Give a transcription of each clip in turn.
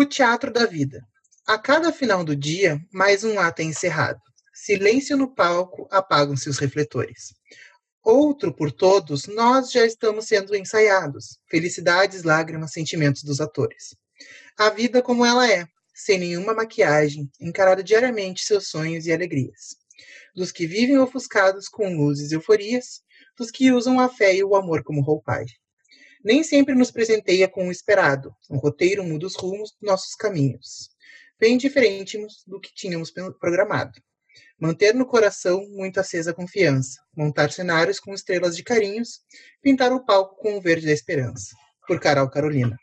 O teatro da vida. A cada final do dia, mais um ato é encerrado. Silêncio no palco, apagam-se os refletores. Outro por todos, nós já estamos sendo ensaiados. Felicidades, lágrimas, sentimentos dos atores. A vida como ela é, sem nenhuma maquiagem, encarada diariamente seus sonhos e alegrias. Dos que vivem ofuscados com luzes e euforias, dos que usam a fé e o amor como roupagem. Nem sempre nos presenteia com o esperado, um roteiro muda os rumos dos nossos caminhos bem diferentes do que tínhamos programado. Manter no coração muito acesa a confiança, montar cenários com estrelas de carinhos, pintar o palco com o verde da esperança. Por Carol Carolina.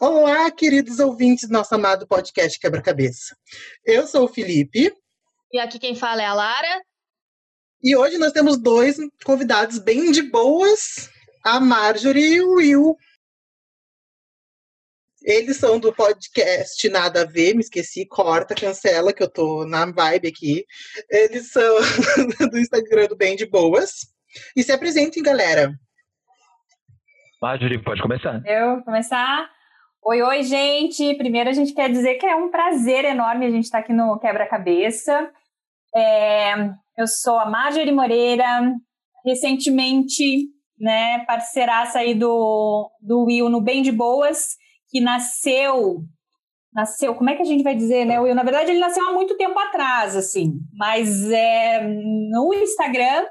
Olá, queridos ouvintes do nosso amado podcast Quebra-Cabeça. Eu sou o Felipe. E aqui quem fala é a Lara. E hoje nós temos dois convidados bem de boas, a Marjorie e o Will. Eles são do podcast Nada a Ver, me esqueci, corta, cancela, que eu tô na vibe aqui. Eles são do Instagram do Bem de Boas. E se apresentem, galera. Marjorie, pode começar. Eu começar? Oi, oi, gente. Primeiro, a gente quer dizer que é um prazer enorme a gente estar aqui no Quebra-Cabeça. É, eu sou a Marjorie Moreira, recentemente, né, parceiraça aí do, do Will no Bem de Boas que nasceu nasceu, como é que a gente vai dizer, né, Will? Na verdade, ele nasceu há muito tempo atrás, assim, mas é, no Instagram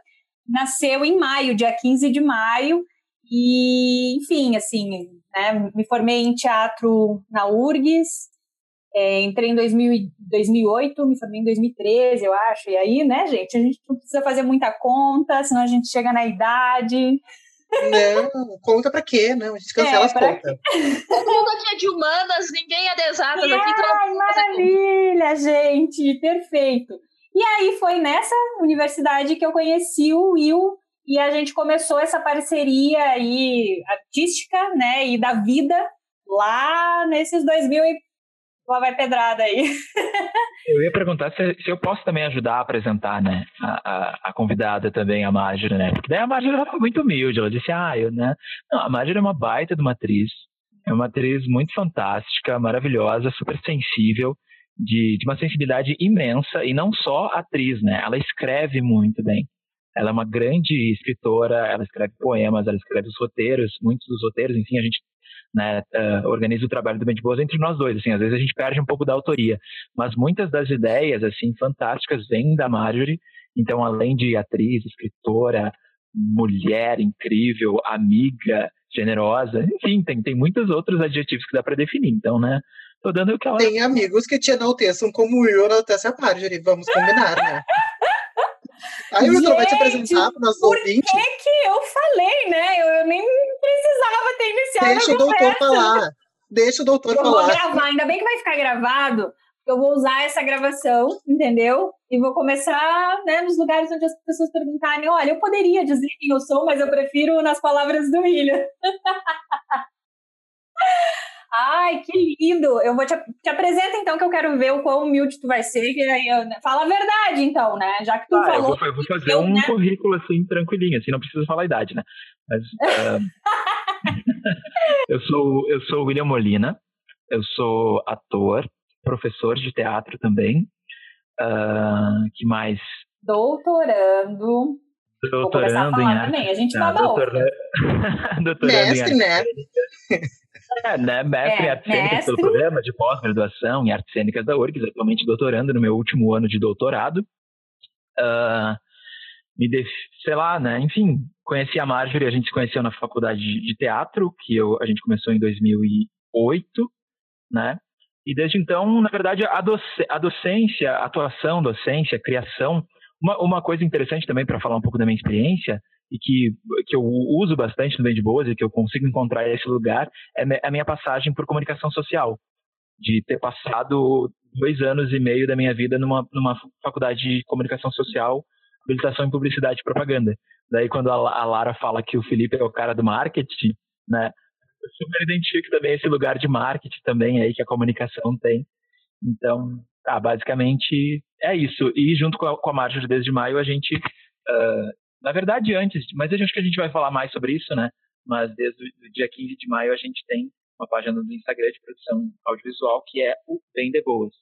nasceu em maio, dia 15 de maio, e, enfim, assim, né, me formei em teatro na URGS, é, entrei em 2000, 2008, me formei em 2013, eu acho, e aí, né, gente, a gente não precisa fazer muita conta, senão a gente chega na idade, não, conta pra quê? Não, a gente cancela é, as contas. Todo mundo aqui é de humanas, ninguém é de exatas aqui. Ai, maravilha, gente, perfeito. E aí foi nessa universidade que eu conheci o Will e a gente começou essa parceria aí artística, né, e da vida lá nesses 2000 e lá vai pedrada aí. Eu ia perguntar se, se, eu posso também ajudar a apresentar, né, a, a, a convidada também, a Marjorie, né, porque daí a Marjorie foi muito humilde, ela disse, ah, eu, né, não, a Marjorie é uma baita de uma atriz, é uma atriz muito fantástica, maravilhosa, super sensível, de, de uma sensibilidade imensa, e não só atriz, né, ela escreve muito bem. Ela é uma grande escritora, ela escreve poemas, ela escreve os roteiros, muitos dos roteiros, enfim, a gente né, uh, organiza o trabalho do Mente Boas entre nós dois. Assim, às vezes a gente perde um pouco da autoria, mas muitas das ideias assim fantásticas vêm da Marjorie. Então, além de atriz, escritora, mulher incrível, amiga, generosa, enfim, tem, tem muitos outros adjetivos que dá para definir. Então, né, tô dando o que ela... Tem amigos que te enalteçam como eu enaltece a Marjorie, vamos combinar, né? Aí o Vitor vai te apresentar para nossos ouvintes. Por que, que eu falei, né? Eu, eu, nem precisava ter iniciado Deixa o doutor falar. Deixa o doutor eu falar. Vou gravar, ainda bem que vai ficar gravado. Eu vou usar essa gravação, entendeu? E vou começar né, nos lugares onde as pessoas perguntarem: olha, eu poderia dizer quem eu sou, mas eu prefiro nas palavras do William. Ai, que lindo! Eu vou te, te apresenta então que eu quero ver o quão humilde tu vai ser. Que aí eu, né, fala a verdade, então, né? Já que tu ah, falou. Eu vou, eu vou fazer eu, um né? currículo assim, tranquilinho, assim, não precisa falar a idade, né? Mas. Uh, eu, sou, eu sou William Molina, eu sou ator, professor de teatro também. Uh, que mais? Doutorando. Doutorando em arte. Também. A gente ah, doutora... doutorando Mestre, né? É, né? Mestre é, em artes cênicas pelo programa de pós-graduação em artes cênicas da URGS, atualmente doutorando no meu último ano de doutorado. Uh, me def... sei lá, né? Enfim, conheci a Marjorie, a gente se conheceu na faculdade de teatro, que eu, a gente começou em 2008, né? E desde então, na verdade, a, doc... a docência, atuação, docência, criação, uma, uma coisa interessante também para falar um pouco da minha experiência e que, que eu uso bastante no de Boas e que eu consigo encontrar esse lugar é a minha passagem por comunicação social. De ter passado dois anos e meio da minha vida numa, numa faculdade de comunicação social, habilitação em publicidade e propaganda. Daí, quando a, a Lara fala que o Felipe é o cara do marketing, né? Eu super identifico também esse lugar de marketing também aí que a comunicação tem. Então, tá, basicamente é isso. E junto com a, com a Marjorie desde maio, a gente uh, na verdade, antes, mas acho que a gente vai falar mais sobre isso, né? Mas desde o dia 15 de maio a gente tem uma página no Instagram de produção audiovisual que é o Bem de Boas.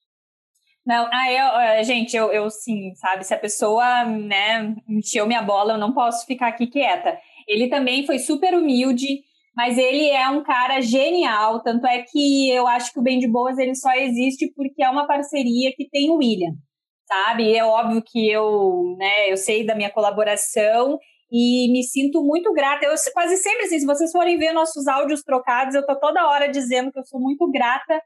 Não, ah, eu, gente, eu, eu sim, sabe? Se a pessoa, né, encheu minha bola, eu não posso ficar aqui quieta. Ele também foi super humilde, mas ele é um cara genial. Tanto é que eu acho que o Bem de Boas ele só existe porque é uma parceria que tem o William, sabe? É óbvio que eu, né, eu sei da minha colaboração e me sinto muito grata. Eu quase sempre assim, se vocês forem ver nossos áudios trocados, eu tô toda hora dizendo que eu sou muito grata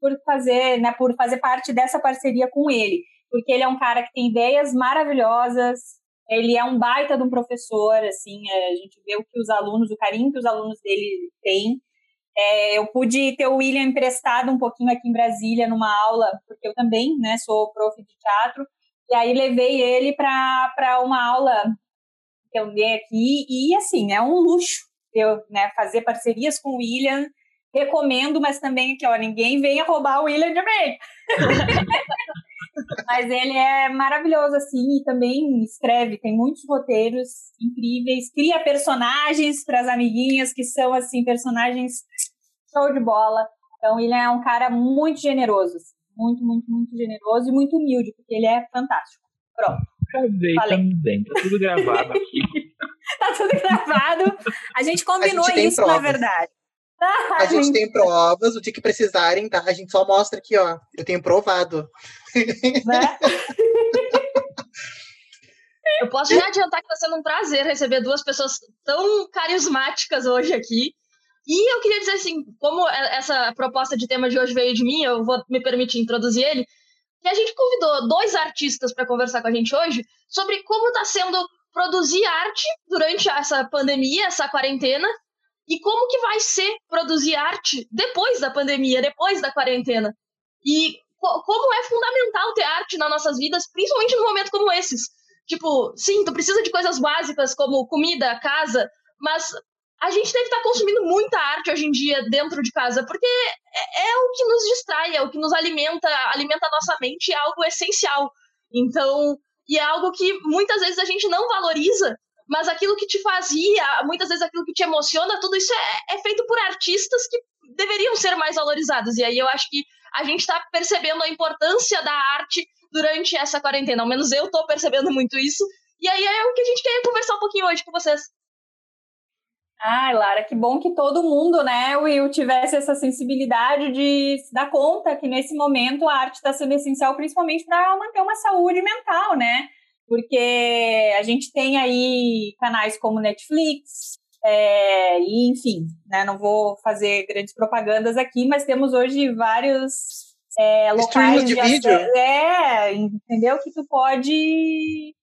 por fazer, né, por fazer parte dessa parceria com ele, porque ele é um cara que tem ideias maravilhosas, ele é um baita de um professor, assim, é, a gente vê o que os alunos, o carinho que os alunos dele têm. É, eu pude ter o William emprestado um pouquinho aqui em Brasília numa aula, porque eu também, né, sou prof de teatro, e aí levei ele para uma aula que eu dei aqui, e assim, é um luxo eu né, fazer parcerias com o William, recomendo, mas também que ó, ninguém venha roubar o William de mim. mas ele é maravilhoso assim e também escreve, tem muitos roteiros incríveis, cria personagens para as amiguinhas que são assim personagens show de bola. Então ele é um cara muito generoso, assim, muito, muito, muito generoso e muito humilde, porque ele é fantástico. Pronto. Falei, também, tá tudo gravado aqui. tá tudo gravado. A gente combinou a gente isso, provas. na verdade. A gente tem provas, o dia que precisarem, tá? A gente só mostra aqui, ó. Eu tenho provado. Né? Eu posso já adiantar que está sendo um prazer receber duas pessoas tão carismáticas hoje aqui. E eu queria dizer assim, como essa proposta de tema de hoje veio de mim, eu vou me permitir introduzir ele, que a gente convidou dois artistas para conversar com a gente hoje sobre como está sendo produzir arte durante essa pandemia, essa quarentena, e como que vai ser produzir arte depois da pandemia, depois da quarentena. E co como é fundamental ter arte nas nossas vidas, principalmente num momento como esses. Tipo, sim, tu precisa de coisas básicas como comida, casa, mas a gente deve estar consumindo muita arte hoje em dia dentro de casa, porque é, é o que nos distrai, é o que nos alimenta, alimenta a nossa mente, é algo essencial. Então, e é algo que muitas vezes a gente não valoriza mas aquilo que te fazia, muitas vezes aquilo que te emociona, tudo isso é, é feito por artistas que deveriam ser mais valorizados. E aí eu acho que a gente está percebendo a importância da arte durante essa quarentena. Ao menos eu estou percebendo muito isso. E aí é o que a gente quer conversar um pouquinho hoje com vocês. Ai, Lara, que bom que todo mundo, né, Will, tivesse essa sensibilidade de se dar conta que nesse momento a arte está sendo essencial, principalmente para manter uma saúde mental, né? porque a gente tem aí canais como Netflix, é, e enfim, né, não vou fazer grandes propagandas aqui, mas temos hoje vários é, locais de, de vídeo. É, entendeu? Que tu pode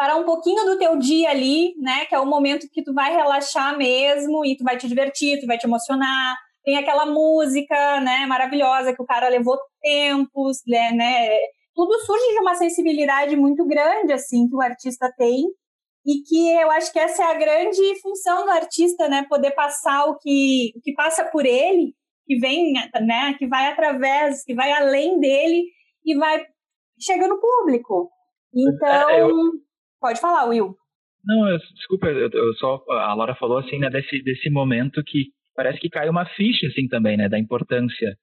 parar um pouquinho do teu dia ali, né? Que é o momento que tu vai relaxar mesmo e tu vai te divertir, tu vai te emocionar. Tem aquela música, né, maravilhosa que o cara levou tempos, né, né tudo surge de uma sensibilidade muito grande, assim, que o artista tem, e que eu acho que essa é a grande função do artista, né, poder passar o que, o que passa por ele, que vem, né, que vai através, que vai além dele e vai chega no público. Então, é, eu... pode falar, Will. Não, eu, desculpa, eu, eu, só a Laura falou assim, né, desse desse momento que parece que cai uma ficha assim também, né, da importância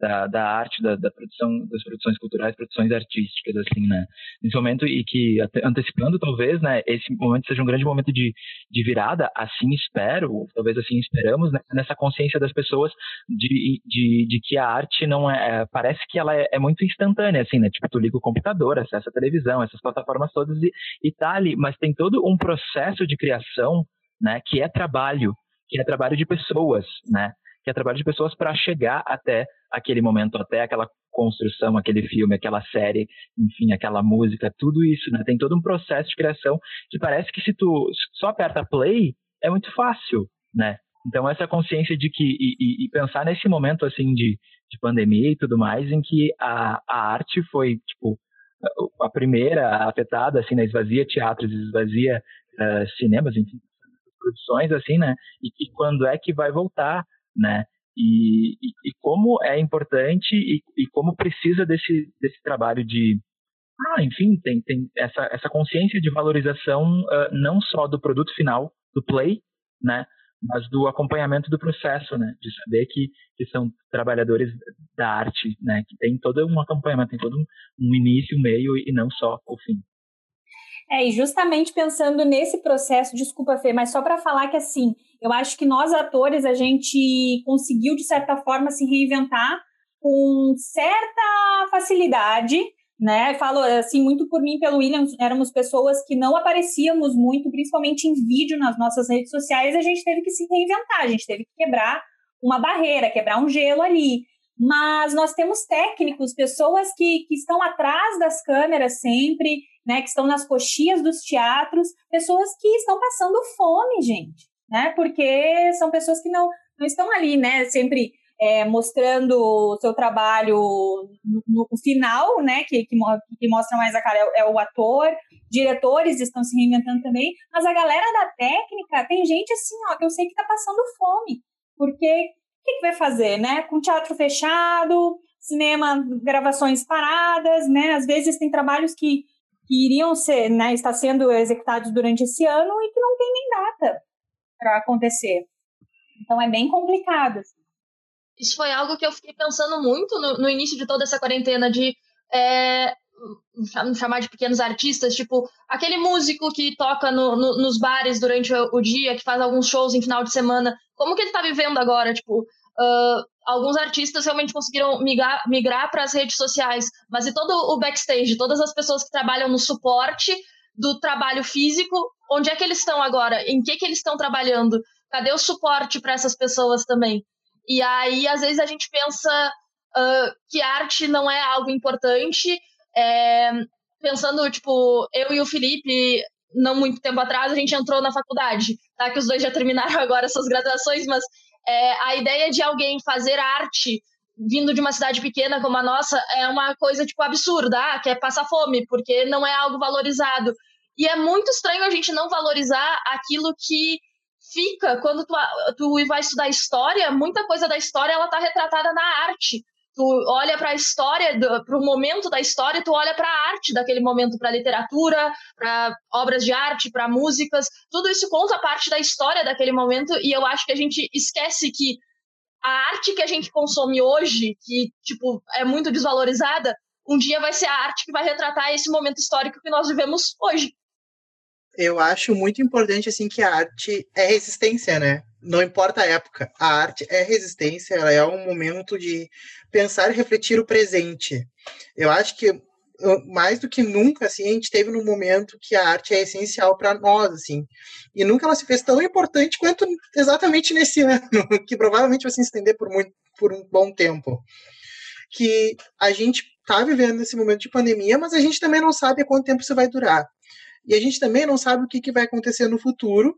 da, da arte, da, da, produção, das produções culturais, produções artísticas, assim, né? Nesse momento e que, antecipando talvez, né, esse momento seja um grande momento de, de virada, assim espero, talvez assim esperamos, né, nessa consciência das pessoas de, de, de que a arte não é, é, parece que ela é, é, muito instantânea, assim, né? Tipo, tu liga o computador, acessa a televisão, essas plataformas todas e, e tá ali, mas tem todo um processo de criação, né, que é trabalho, que é trabalho de pessoas, né? que é trabalho de pessoas para chegar até aquele momento, até aquela construção, aquele filme, aquela série, enfim, aquela música, tudo isso, né? Tem todo um processo de criação que parece que se tu só aperta play, é muito fácil, né? Então essa consciência de que e, e pensar nesse momento assim de, de pandemia e tudo mais, em que a, a arte foi tipo a primeira afetada, assim, né? Esvazia teatros, esvazia uh, cinemas, enfim, produções, assim, né? E, e quando é que vai voltar? né? E, e, como é importante e, e, como precisa desse, desse trabalho de ah, enfim, tem, tem essa, essa consciência de valorização uh, não só do produto final, do play, né? mas do acompanhamento do processo, né? De saber que, que são trabalhadores da arte, né? Que tem todo um acompanhamento, tem todo um, um início, meio e não só o fim. É, e justamente pensando nesse processo, desculpa, Fê, mas só para falar que assim, eu acho que nós atores, a gente conseguiu, de certa forma, se reinventar com certa facilidade, né? Falo assim muito por mim pelo William, éramos pessoas que não aparecíamos muito, principalmente em vídeo nas nossas redes sociais, a gente teve que se reinventar, a gente teve que quebrar uma barreira, quebrar um gelo ali. Mas nós temos técnicos, pessoas que, que estão atrás das câmeras sempre, né? Que estão nas coxias dos teatros, pessoas que estão passando fome, gente, né? Porque são pessoas que não, não estão ali, né? Sempre é, mostrando o seu trabalho no, no, final, né, que, que, que, mostra mais a cara é, é, o ator, diretores estão se reinventando também, mas a galera da técnica, tem gente assim, ó, que eu sei que tá passando fome, porque o que, que vai fazer, né, com teatro fechado, cinema, gravações paradas, né, às vezes tem trabalhos que, que iriam ser, né, sendo executados durante esse ano e que não tem nem data para acontecer. Então é bem complicado. Assim isso foi algo que eu fiquei pensando muito no, no início de toda essa quarentena, de é, chamar de pequenos artistas, tipo aquele músico que toca no, no, nos bares durante o, o, dia, que faz alguns shows em final de semana, como que ele está vivendo agora? Tipo, uh, alguns artistas realmente conseguiram migrar, migrar para as redes sociais, mas e todo o backstage, todas as pessoas que trabalham no suporte do trabalho físico, onde é que eles estão agora? Em que, que eles estão trabalhando? Cadê o suporte para essas pessoas também? E aí, às vezes, a gente pensa uh, que arte não é algo importante. É, pensando, tipo, eu e o Felipe, não muito tempo atrás, a gente entrou na faculdade, tá? Que os dois já terminaram agora suas graduações, mas é, a ideia de alguém fazer arte vindo de uma cidade pequena como a nossa é uma coisa, tipo, absurda, ah, que é passar fome, porque não é algo valorizado. E é muito estranho a gente não valorizar aquilo que fica, quando tu, tu vai estudar história, muita coisa da história ela tá retratada na arte. Tu olha para a história, para o momento da história, tu olha para a arte daquele momento, para literatura, para obras de arte, para músicas, tudo isso conta parte da história daquele momento e eu acho que a gente esquece que a arte que a gente consome hoje, que tipo é muito desvalorizada, um dia vai ser a arte que vai retratar esse momento histórico que nós vivemos hoje eu acho muito importante assim que a arte é resistência, né? Não importa a época, a arte é resistência, ela é um momento de pensar e refletir o presente. Eu acho que mais do que nunca, assim, a gente teve num momento que a arte é essencial para nós, assim, e nunca ela se fez tão importante quanto exatamente nesse ano, que provavelmente vai se estender por muito, por um bom tempo. Que a gente está vivendo esse momento de pandemia, mas a gente também não sabe quanto tempo isso vai durar. E a gente também não sabe o que, que vai acontecer no futuro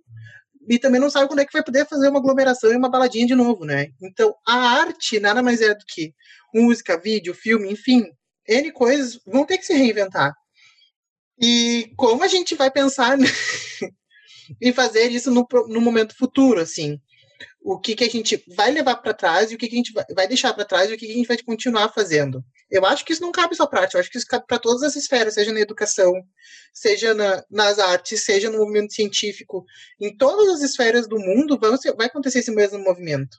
e também não sabe quando é que vai poder fazer uma aglomeração e uma baladinha de novo, né? Então, a arte nada mais é do que música, vídeo, filme, enfim, N coisas vão ter que se reinventar. E como a gente vai pensar em fazer isso no, no momento futuro, assim? o que, que a gente vai levar para trás e o que, que a gente vai deixar para trás e o que, que a gente vai continuar fazendo. Eu acho que isso não cabe só para arte, eu acho que isso cabe para todas as esferas, seja na educação, seja na, nas artes, seja no movimento científico. Em todas as esferas do mundo vão, vai acontecer esse mesmo movimento.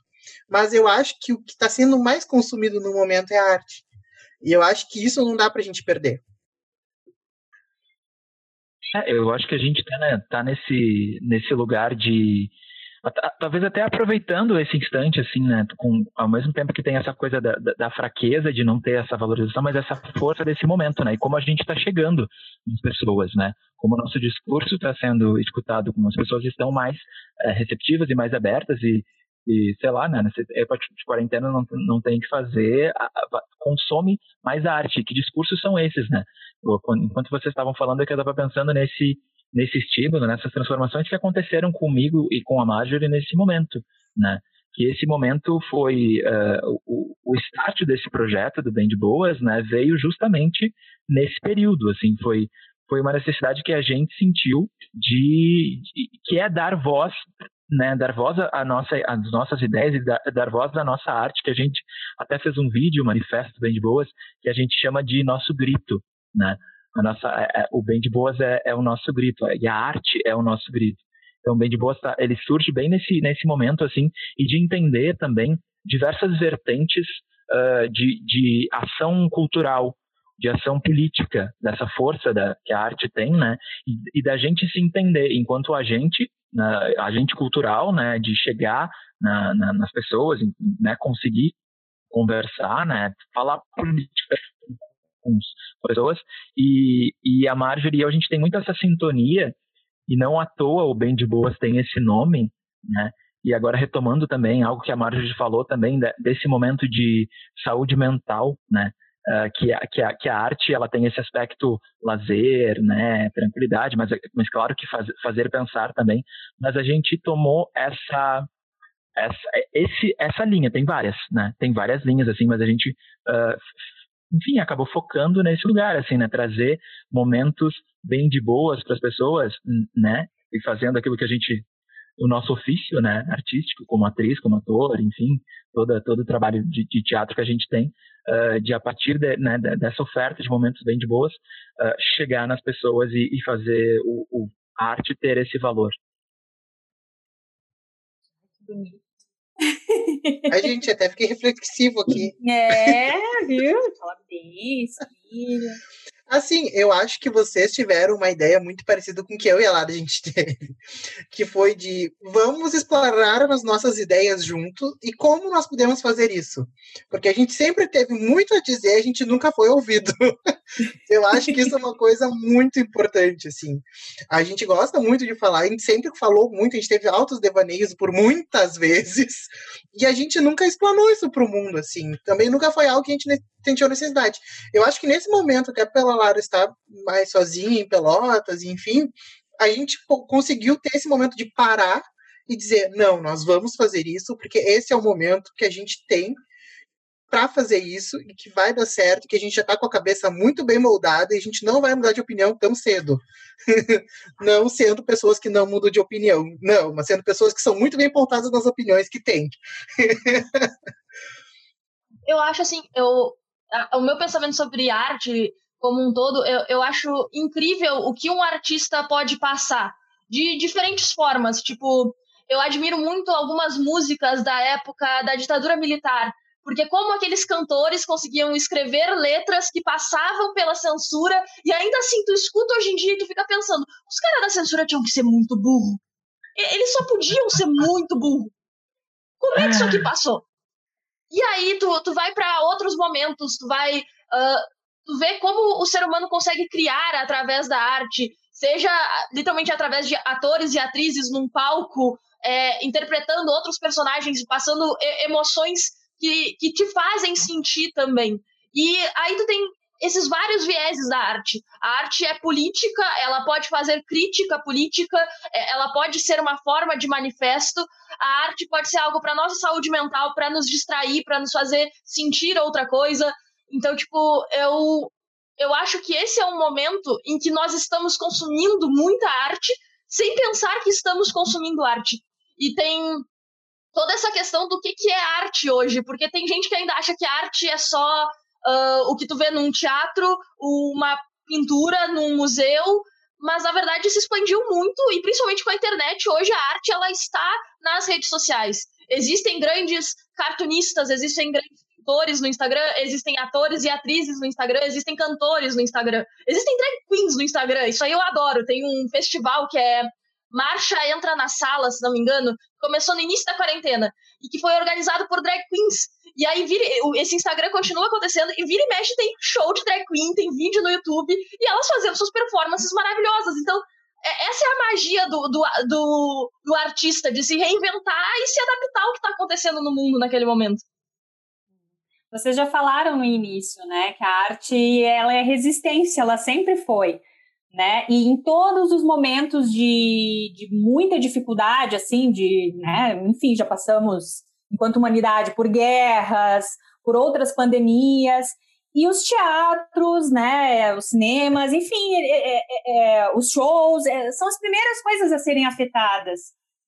Mas eu acho que o que está sendo mais consumido no momento é a arte. E eu acho que isso não dá para a gente perder. É, eu acho que a gente está né, tá nesse, nesse lugar de talvez até aproveitando esse instante, assim, né, com, ao mesmo tempo que tem essa coisa da, da, da fraqueza de não ter essa valorização, mas essa força desse momento, né, e como a gente está chegando nas pessoas, né, como o nosso discurso está sendo escutado, como as pessoas estão mais é, receptivas e mais abertas e, e sei lá, né, nessa época de quarentena não, não tem que fazer, a, a, consome mais arte, que discursos são esses, né, enquanto vocês estavam falando, é eu estava pensando nesse nesse estímulo, nessas transformações que aconteceram comigo e com a Marjorie nesse momento, né? Que esse momento foi uh, o, o start desse projeto do Bem de Boas, né? Veio justamente nesse período, assim, foi foi uma necessidade que a gente sentiu de, de que é dar voz né, dar voz à nossa, às nossas ideias e dar, dar, voz à nossa arte, que a gente até fez um vídeo, um manifesto bem de boas, que a gente chama de nosso grito, né? A nossa, é, é, o bem de boas é, é, o nosso grito, e a arte é o nosso grito. Então, bem de boa, tá, ele surge bem nesse, nesse momento, assim, e de entender também diversas vertentes uh, de, de ação cultural, de ação política, dessa força da, que a arte tem, né? E, e da gente se entender enquanto agente, na, agente cultural, né? De chegar na, na, nas pessoas, né? Conseguir conversar, né? Falar política com as pessoas. E, e a Marjorie, a gente tem muito essa sintonia, e não à toa o Bem de Boas tem esse nome, né? E agora retomando também algo que a Marjorie falou também desse momento de saúde mental, né? Uh, que, a, que, a, que a arte ela tem esse aspecto lazer, né, tranquilidade, mas, mas claro que faz, fazer pensar também. Mas a gente tomou essa essa esse essa linha tem várias, né? Tem várias linhas assim, mas a gente uh, enfim acabou focando nesse lugar assim, né? Trazer momentos bem de boas para as pessoas, né? E fazendo aquilo que a gente o nosso ofício, né, artístico, como atriz, como ator, enfim, toda, todo o trabalho de, de teatro que a gente tem, uh, de a partir de, né, dessa oferta de momentos bem de boas, uh, chegar nas pessoas e, e fazer o, o, a arte ter esse valor. A gente até fiquei reflexivo aqui. É, viu? Fala bem, filha. Assim, eu acho que vocês tiveram uma ideia muito parecida com o que eu e a Lara a gente teve, que foi de vamos explorar as nossas ideias junto e como nós podemos fazer isso. Porque a gente sempre teve muito a dizer, a gente nunca foi ouvido. eu acho que isso é uma coisa muito importante, assim. A gente gosta muito de falar, a gente sempre falou muito, a gente teve altos devaneios por muitas vezes, e a gente nunca explanou isso para o mundo, assim. Também nunca foi algo que a gente sentiu necessidade. Eu acho que nesse momento, até pela Lara estar mais sozinha em Pelotas, enfim, a gente conseguiu ter esse momento de parar e dizer: não, nós vamos fazer isso, porque esse é o momento que a gente tem para fazer isso e que vai dar certo, que a gente já está com a cabeça muito bem moldada e a gente não vai mudar de opinião tão cedo. não sendo pessoas que não mudam de opinião, não, mas sendo pessoas que são muito bem pautadas nas opiniões que têm. eu acho assim, eu o meu pensamento sobre arte como um todo, eu, eu acho incrível o que um artista pode passar de diferentes formas. Tipo, eu admiro muito algumas músicas da época da ditadura militar, porque como aqueles cantores conseguiam escrever letras que passavam pela censura e ainda assim tu escuta hoje em dia e tu fica pensando, os caras da censura tinham que ser muito burro. Eles só podiam ser muito burro. Como é que isso aqui ah. passou? E aí tu, tu vai para outros momentos, tu vai. Uh, tu vê como o ser humano consegue criar através da arte, seja literalmente através de atores e atrizes num palco, é, interpretando outros personagens, passando emoções que, que te fazem sentir também. E aí tu tem esses vários vieses da arte. A arte é política, ela pode fazer crítica política, é, ela pode ser uma forma de manifesto. A arte pode ser algo para nossa saúde mental, para nos distrair, para nos fazer sentir outra coisa. Então, tipo, eu eu acho que esse é um momento em que nós estamos consumindo muita arte sem pensar que estamos consumindo arte. E tem toda essa questão do que, que é arte hoje, porque tem gente que ainda acha que arte é só uh, o que tu vê num teatro, uma pintura num museu, mas na verdade se expandiu muito e principalmente com a internet hoje a arte ela está nas redes sociais. Existem grandes cartunistas, existem grandes pintores no Instagram, existem atores e atrizes no Instagram, existem cantores no Instagram, existem drag queens no Instagram. Isso aí eu adoro. Tem um festival que é Marcha Entra na Sala, se não me engano, começou no início da quarentena e que foi organizado por drag queens. E aí vira, esse Instagram continua acontecendo e vira e mexe tem show de drag queen, tem vídeo no YouTube e elas fazendo suas performances maravilhosas. Então, é, essa é a magia do, do, do, do artista, de se reinventar e se adaptar ao que está acontecendo no mundo naquele momento. Vocês já falaram no início, né, que a arte ela é resistência, ela sempre foi, né? E em todos os momentos de, de muita dificuldade, assim, de, né, enfim, já passamos enquanto humanidade, por guerras, por outras pandemias, e os teatros, né, os cinemas, enfim, é, é, é, os shows, é, são as primeiras coisas a serem afetadas,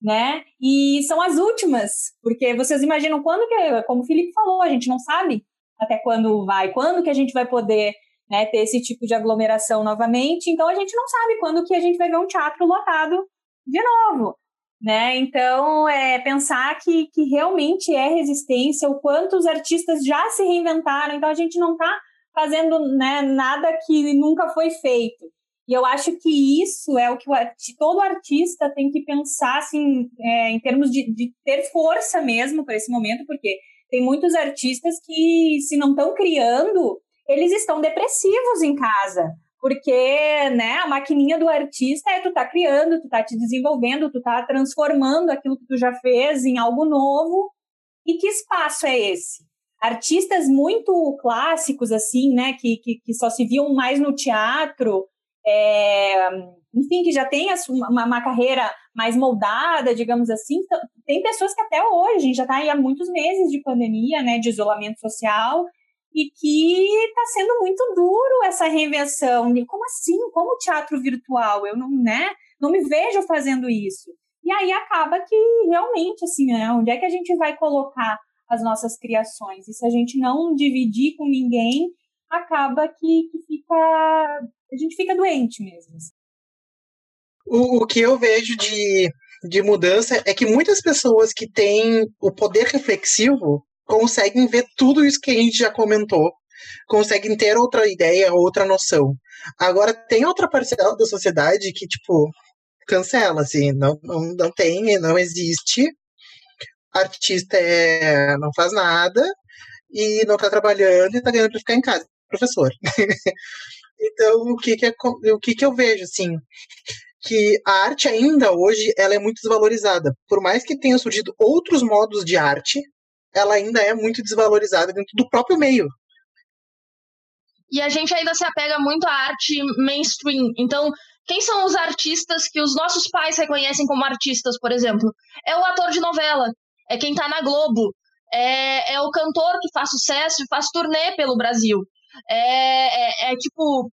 né? E são as últimas, porque vocês imaginam quando que, como o Felipe falou, a gente não sabe até quando vai, quando que a gente vai poder né, ter esse tipo de aglomeração novamente, então a gente não sabe quando que a gente vai ver um teatro lotado de novo né? Então, é pensar que, que realmente é resistência, o quanto os artistas já se reinventaram, então a gente não está fazendo né, nada que nunca foi feito. E eu acho que isso é o que o, todo artista tem que pensar assim, é, em termos de, de ter força mesmo para esse momento, porque tem muitos artistas que, se não estão criando, eles estão depressivos em casa porque né, a maquininha do artista é tu tá criando, tu tá te desenvolvendo, tu tá transformando aquilo que tu já fez em algo novo. E que espaço é esse? Artistas muito clássicos, assim, né, que, que, que só se viam mais no teatro, é, enfim, que já tem uma, uma, carreira mais moldada, digamos assim. Então, tem pessoas que até hoje, já está aí há muitos meses de pandemia, né, de isolamento social, e que está sendo muito duro essa reinvenção. Como assim? Como teatro virtual? Eu não, né, não me vejo fazendo isso. E aí acaba que realmente, assim, né, onde é que a gente vai colocar as nossas criações? E se a gente não dividir com ninguém, acaba que, que fica. A gente fica doente mesmo. O, o que eu vejo de, de mudança é que muitas pessoas que têm o poder reflexivo conseguem ver tudo isso que a gente já comentou, conseguem ter outra ideia, outra noção. Agora, tem outra parcela da sociedade que, tipo, cancela, assim, não, não, não tem, não existe. Artista é, não faz nada e não tá trabalhando e tá ganhando pra ficar em casa. Professor. então, o que que, é, o que que eu vejo, assim, que a arte ainda hoje ela é muito desvalorizada. Por mais que tenham surgido outros modos de arte, ela ainda é muito desvalorizada dentro do próprio meio. E a gente ainda se apega muito à arte mainstream. Então, quem são os artistas que os nossos pais reconhecem como artistas, por exemplo? É o ator de novela, é quem tá na Globo, é, é o cantor que faz sucesso e faz turnê pelo Brasil. É, é, é tipo,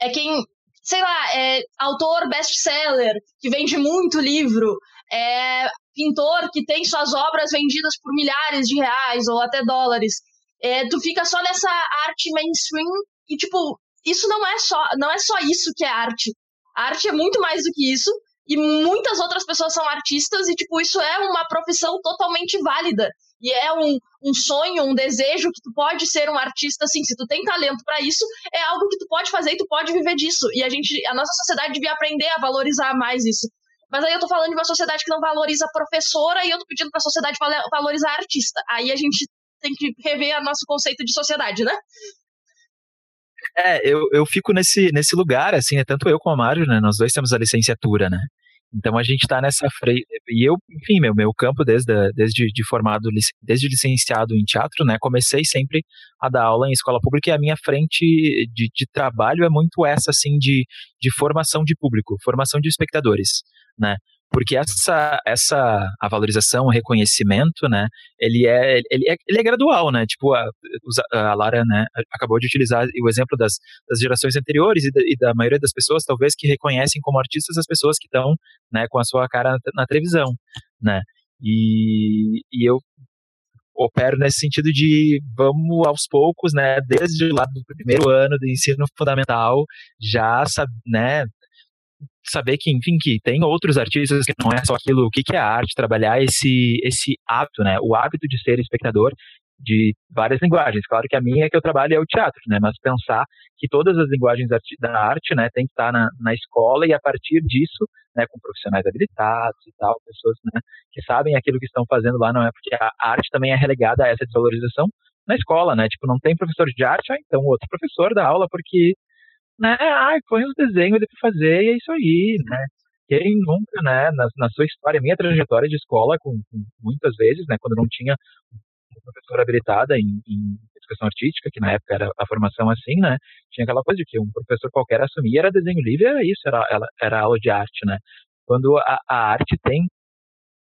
é quem, sei lá, é autor best-seller, que vende muito livro, é pintor que tem suas obras vendidas por milhares de reais ou até dólares. É, tu fica só nessa arte mainstream e, tipo, isso não é só, não é só isso que é arte. A arte é muito mais do que isso e muitas outras pessoas são artistas e, tipo, isso é uma profissão totalmente válida. E é um, um sonho, um desejo que tu pode ser um artista, assim, se tu tem talento para isso, é algo que tu pode fazer e tu pode viver disso. E a gente, a nossa sociedade devia aprender a valorizar mais isso. Mas aí eu tô falando de uma sociedade que não valoriza a professora e eu tô pedindo pra sociedade valorizar a artista. Aí a gente tem que rever o nosso conceito de sociedade, né? É, eu, eu fico nesse, nesse lugar, assim, é tanto eu como a Mário, né? Nós dois temos a licenciatura, né? Então a gente está nessa freia. E eu, enfim, meu, meu campo desde, desde de formado, desde licenciado em teatro, né? Comecei sempre a dar aula em escola pública e a minha frente de, de trabalho é muito essa, assim, de, de formação de público, formação de espectadores, né? porque essa essa a valorização, o reconhecimento, né, ele é ele é, ele é gradual, né? Tipo a, a Lara, né, acabou de utilizar o exemplo das, das gerações anteriores e da, e da maioria das pessoas talvez que reconhecem como artistas as pessoas que estão, né, com a sua cara na, na televisão, né? E, e eu opero nesse sentido de vamos aos poucos, né, desde lá do primeiro ano do ensino fundamental, já, né, saber que, enfim, que tem outros artistas que não é só aquilo, o que, que é arte, trabalhar esse, esse hábito, né? O hábito de ser espectador de várias linguagens. Claro que a minha é que eu trabalho é o teatro, né? Mas pensar que todas as linguagens da arte, né, tem que estar na, na escola e a partir disso, né, com profissionais habilitados e tal, pessoas, né, que sabem aquilo que estão fazendo lá, não é porque a arte também é relegada a essa desvalorização na escola, né? Tipo, não tem professor de arte, ah, então outro professor dá aula porque né? Ai, põe os desenhos ali pra fazer e é isso aí, né? Quem nunca, né, na, na sua história, minha trajetória de escola, com, com muitas vezes, né, quando não tinha professora habilitada em, em, educação artística, que na época era a formação assim, né, tinha aquela coisa de que um professor qualquer assumia, era desenho livre, era isso, era, era, era aula de arte, né. Quando a, a arte tem,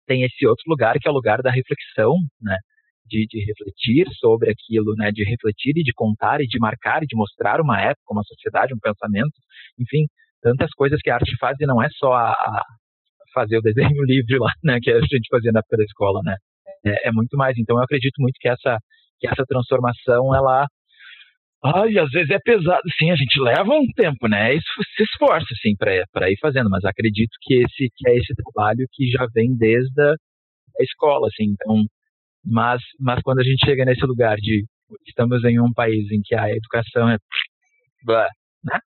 tem esse outro lugar, que é o lugar da reflexão, né, de, de, refletir sobre aquilo, né, de refletir e de contar e de marcar e de mostrar uma época, uma sociedade, um pensamento, enfim, tantas coisas que a arte faz e não é só a, a fazer o desenho livre lá, né, que a gente fazia na época da escola, né, é, é, muito mais. Então eu acredito muito que essa que essa transformação ela Ai, às vezes é pesado. Sim, a gente leva um tempo, né? Isso se esforça, assim, para ir fazendo, mas acredito que esse que é esse trabalho que já vem desde a, escola, assim. Então, mas, mas quando a gente chega nesse lugar de estamos em um país em que a educação é né?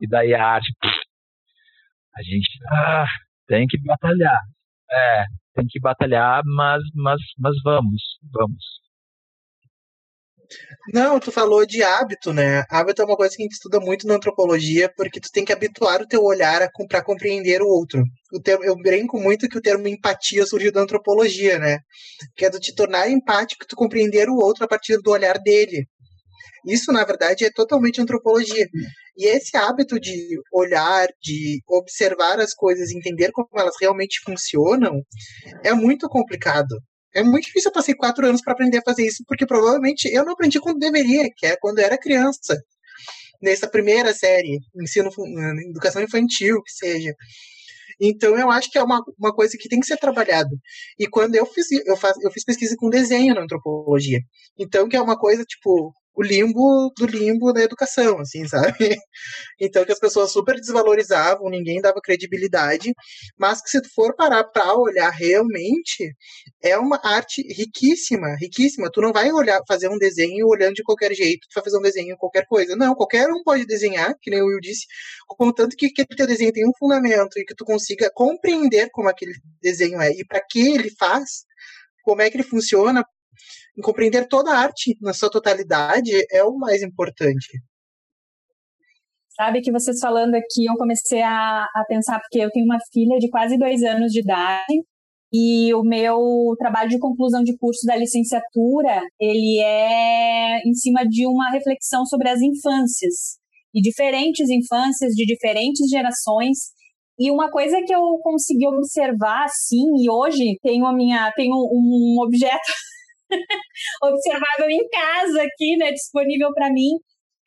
E daí a arte a gente ah, tem que batalhar. É, tem que batalhar, mas mas mas vamos, vamos. Não, tu falou de hábito, né? Hábito é uma coisa que a gente estuda muito na antropologia, porque tu tem que habituar o teu olhar para compreender o outro. O termo, eu brinco muito que o termo empatia surgiu da antropologia, né? Que é do te tornar empático, tu compreender o outro a partir do olhar dele. Isso, na verdade, é totalmente antropologia. E esse hábito de olhar, de observar as coisas, entender como elas realmente funcionam, é muito complicado. É muito difícil, eu passei quatro anos para aprender a fazer isso, porque provavelmente eu não aprendi quando deveria, que é quando eu era criança. Nessa primeira série, ensino, educação infantil, que seja. Então eu acho que é uma, uma coisa que tem que ser trabalhado. E quando eu fiz, eu, faz, eu fiz pesquisa com desenho na antropologia. Então, que é uma coisa, tipo, o limbo do limbo da educação, assim, sabe? Então que as pessoas super desvalorizavam, ninguém dava credibilidade, mas que se tu for parar para olhar realmente, é uma arte riquíssima, riquíssima. Tu não vai olhar, fazer um desenho olhando de qualquer jeito, tu vai fazer um desenho qualquer coisa. Não, qualquer um pode desenhar, que nem o Will disse, contanto que aquele teu desenho tem um fundamento e que tu consiga compreender como aquele desenho é e para que ele faz, como é que ele funciona, compreender toda a arte na sua totalidade é o mais importante. Sabe que vocês falando aqui, eu comecei a, a pensar, porque eu tenho uma filha de quase dois anos de idade, e o meu trabalho de conclusão de curso da licenciatura, ele é em cima de uma reflexão sobre as infâncias, e diferentes infâncias de diferentes gerações, e uma coisa que eu consegui observar, assim, e hoje tenho a minha, tenho um objeto observável em casa aqui, né, disponível para mim,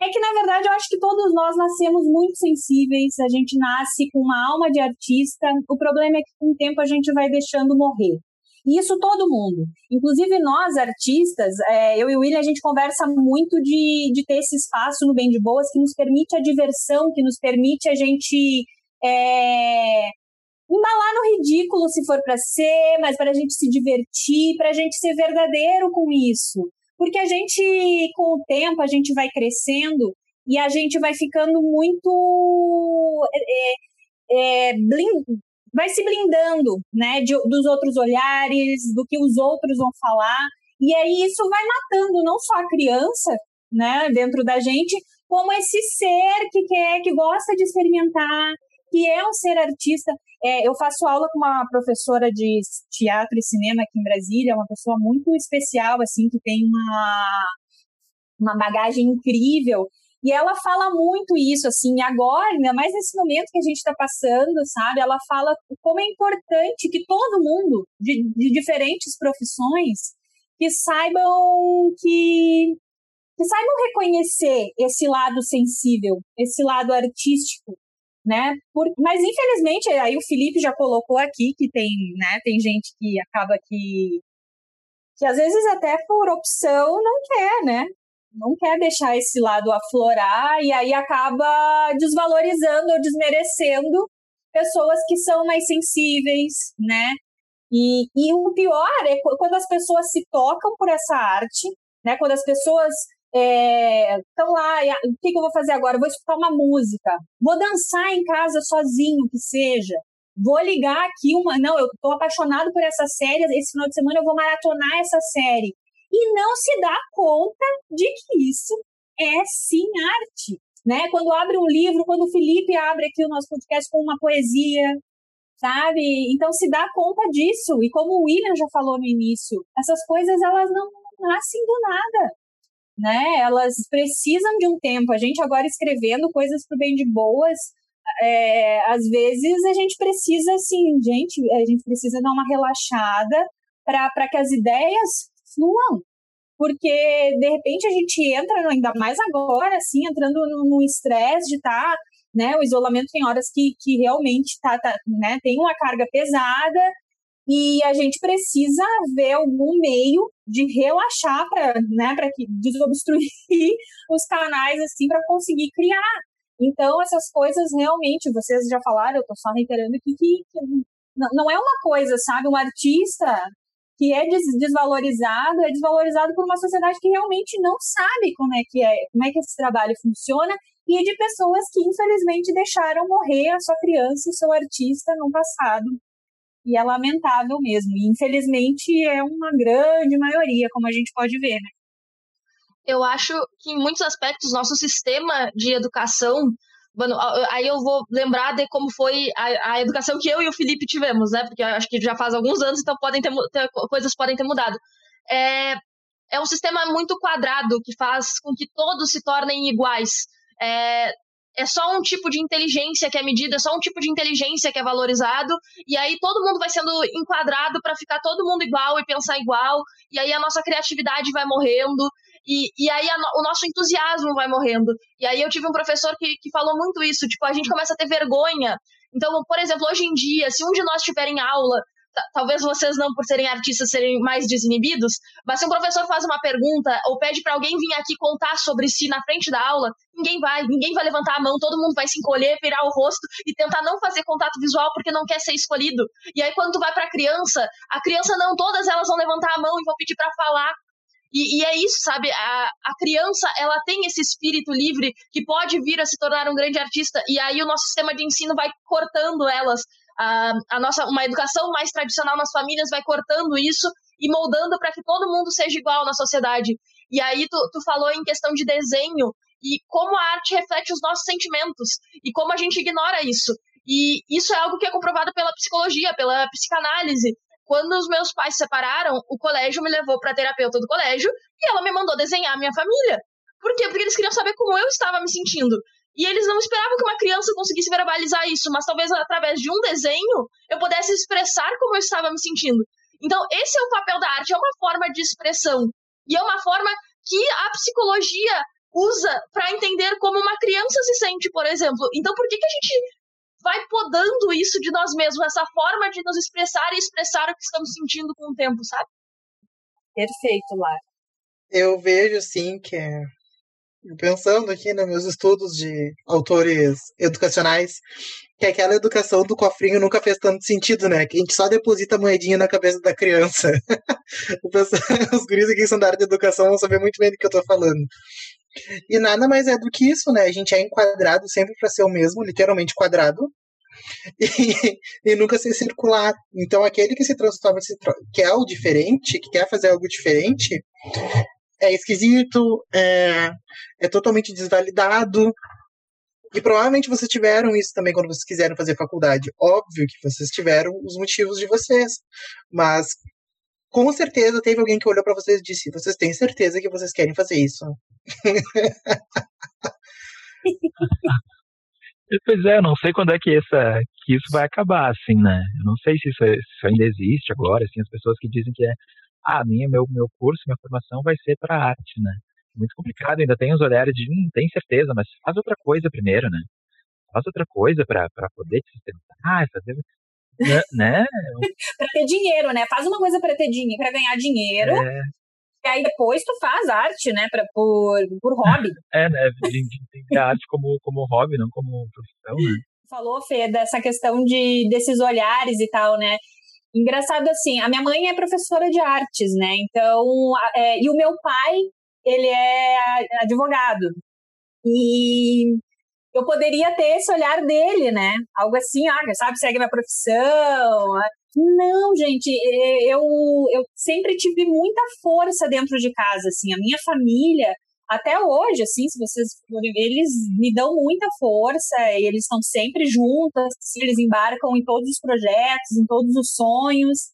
é que na verdade eu acho que todos nós nascemos muito sensíveis, a gente nasce com uma alma de artista. O problema é que com o tempo a gente vai deixando morrer. E isso todo mundo. Inclusive nós, artistas, é, eu e o William, a gente conversa muito de, de ter esse espaço no Bem de Boas que nos permite a diversão, que nos permite a gente é, embalar no ridículo se for para ser, mas para a gente se divertir, para a gente ser verdadeiro com isso. Porque a gente, com o tempo, a gente vai crescendo e a gente vai ficando muito. É, é, é blind, vai se blindando né, de, dos outros olhares, do que os outros vão falar. E aí isso vai matando não só a criança né, dentro da gente, como esse ser que quer, que gosta de experimentar, que é um ser artista. É, eu faço aula com uma professora de teatro e cinema aqui em Brasília, uma pessoa muito especial, assim, que tem uma, uma bagagem incrível. E ela fala muito isso, assim, agora, ainda mais nesse momento que a gente está passando, sabe? Ela fala como é importante que todo mundo, de, de diferentes profissões, que saibam que, que saibam reconhecer esse lado sensível, esse lado artístico, né? Por, mas infelizmente aí o Felipe já colocou aqui que tem, né? Tem gente que acaba que que às vezes até por opção não quer, né? Não quer deixar esse lado aflorar e aí acaba desvalorizando ou desmerecendo pessoas que são mais sensíveis, né? E, e o pior é quando as pessoas se tocam por essa arte, né? Quando as pessoas estão é, lá, o que, que eu vou fazer agora? Vou escutar uma música, vou dançar em casa sozinho, que seja. Vou ligar aqui uma. Não, eu estou apaixonado por essa série. Esse final de semana eu vou maratonar essa série. E não se dá conta de que isso é sim arte. Né? Quando abre um livro, quando o Felipe abre aqui o nosso podcast com uma poesia, sabe? Então se dá conta disso. E como o William já falou no início, essas coisas elas não nascem do nada né? Elas precisam de um tempo. A gente agora escrevendo coisas pro bem de boas, é, às vezes a gente precisa, assim, gente, a gente precisa dar uma relaxada para que as ideias fluam. Porque, de repente, a gente entra, ainda mais agora, assim, entrando no estresse de estar, tá, né? O isolamento tem horas que, que realmente tá, tá, né, tem uma carga pesada e a gente precisa ver algum meio de relaxar para né, que desobstruir os canais assim para conseguir criar. Então essas coisas realmente vocês já falaram, eu estou só reiterando aqui que, que não é uma coisa, sabe, um artista que é desvalorizado, é desvalorizado por uma sociedade que realmente não sabe como é que é, como é que esse trabalho funciona e de pessoas que infelizmente deixaram morrer a sua criança e seu artista no passado. E é lamentável mesmo. E infelizmente é uma grande maioria, como a gente pode ver, né? Eu acho que em muitos aspectos nosso sistema de educação Mano, aí eu vou lembrar de como foi a, a, educação que eu e o Felipe tivemos, né? Porque acho que já faz alguns anos, então podem ter, ter, coisas podem ter mudado. É, é um sistema muito quadrado que faz com que todos se tornem iguais. É, é só um tipo de inteligência que é medida, é só um tipo de inteligência que é valorizado, e aí todo mundo vai sendo enquadrado para ficar todo mundo igual e pensar igual, e aí a nossa criatividade vai morrendo, e, e aí a, o nosso entusiasmo vai morrendo. E aí eu tive um professor que, que falou muito isso, tipo, a gente começa a ter vergonha. Então, por exemplo, hoje em dia, se um de nós estiver em aula talvez vocês não por serem artistas serem mais desinibidos, mas se um professor faz uma pergunta ou pede para alguém vir aqui contar sobre si na frente da aula, ninguém vai, ninguém vai levantar a mão, todo mundo vai se encolher, virar o rosto e tentar não fazer contato visual porque não quer ser escolhido. E aí quando tu vai para a criança, a criança não, todas elas vão levantar a mão e vão pedir para falar. E, e, é isso, sabe? A, a criança, ela tem esse espírito livre que pode vir a se tornar um grande artista, e aí o nosso sistema de ensino vai cortando elas a, a nossa uma educação mais tradicional nas famílias vai cortando isso e moldando para que todo mundo seja igual na sociedade. E aí tu, tu falou em questão de desenho e como a arte reflete os nossos sentimentos e como a gente ignora isso. E isso é algo que é comprovado pela psicologia, pela psicanálise. Quando os meus pais se separaram, o colégio me levou para terapeuta do colégio e ela me mandou desenhar a minha família. Por quê? Porque eles queriam saber como eu estava me sentindo. E eles não esperavam que uma criança conseguisse verbalizar isso, mas talvez através de um desenho eu pudesse expressar como eu estava me sentindo. Então, esse é o papel da arte, é uma forma de expressão. E é uma forma que a psicologia usa para entender como uma criança se sente, por exemplo. Então, por que, que a gente vai podando isso de nós mesmos, essa forma de nos expressar e expressar o que estamos sentindo com o tempo, sabe? Perfeito, Lara. Eu vejo, sim, que é pensando aqui nos meus estudos de autores educacionais, que aquela educação do cofrinho nunca fez tanto sentido, né? Que a gente só deposita moedinha na cabeça da criança. Os guris aqui são da área de educação vão saber muito bem do que eu tô falando. E nada mais é do que isso, né? A gente é enquadrado sempre para ser o mesmo, literalmente quadrado, e, e, nunca ser circular. Então, aquele que se transforma, que é o diferente, que quer fazer algo diferente, é esquisito, é, é totalmente desvalidado. E provavelmente vocês tiveram isso também quando vocês quiseram fazer faculdade. Óbvio que vocês tiveram os motivos de vocês. Mas com certeza teve alguém que olhou para vocês e disse: Vocês têm certeza que vocês querem fazer isso? pois é, eu não sei quando é que, essa, que isso vai acabar, assim, né? Eu não sei se isso, se isso ainda existe agora, assim, as pessoas que dizem que é ah, minha, meu, meu curso, minha formação vai ser para arte, né? Muito complicado, ainda tem os olhares de, hum, tem certeza, mas faz outra coisa primeiro, né? Faz outra coisa para poder te sustentar, fazer né? né? para ter dinheiro, né? Faz uma coisa para ter dinheiro, para ganhar dinheiro. É. E aí depois tu faz arte, né, pra, por, por hobby. É, né? A arte como, como hobby, não como profissão, né? Falou, Fê, dessa questão de, desses olhares e tal, né? Engraçado assim, a minha mãe é professora de artes, né? Então, é, e o meu pai, ele é advogado. E eu poderia ter esse olhar dele, né? Algo assim, ah, sabe, segue minha profissão. Não, gente, eu, eu sempre tive muita força dentro de casa, assim. A minha família até hoje, assim, se vocês eles me dão muita força, e eles estão sempre juntos, assim, eles embarcam em todos os projetos, em todos os sonhos.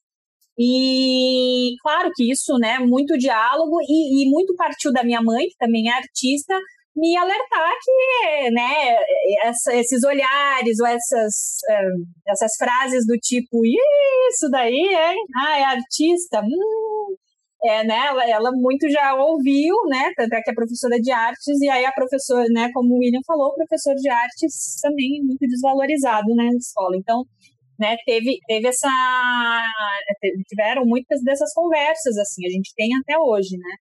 E claro que isso, né, muito diálogo e, e muito partiu da minha mãe, que também é artista, me alertar que, né, essa, esses olhares ou essas, uh, essas frases do tipo, isso daí, hein? Ah, é artista? Hum, é, né, ela, ela, muito já ouviu, né, tanto é que é professora de artes, e aí a professora, né, como o William falou, professor de artes também muito desvalorizado, né, na escola. Então, né, teve, teve essa. Tiveram muitas dessas conversas, assim, a gente tem até hoje, né?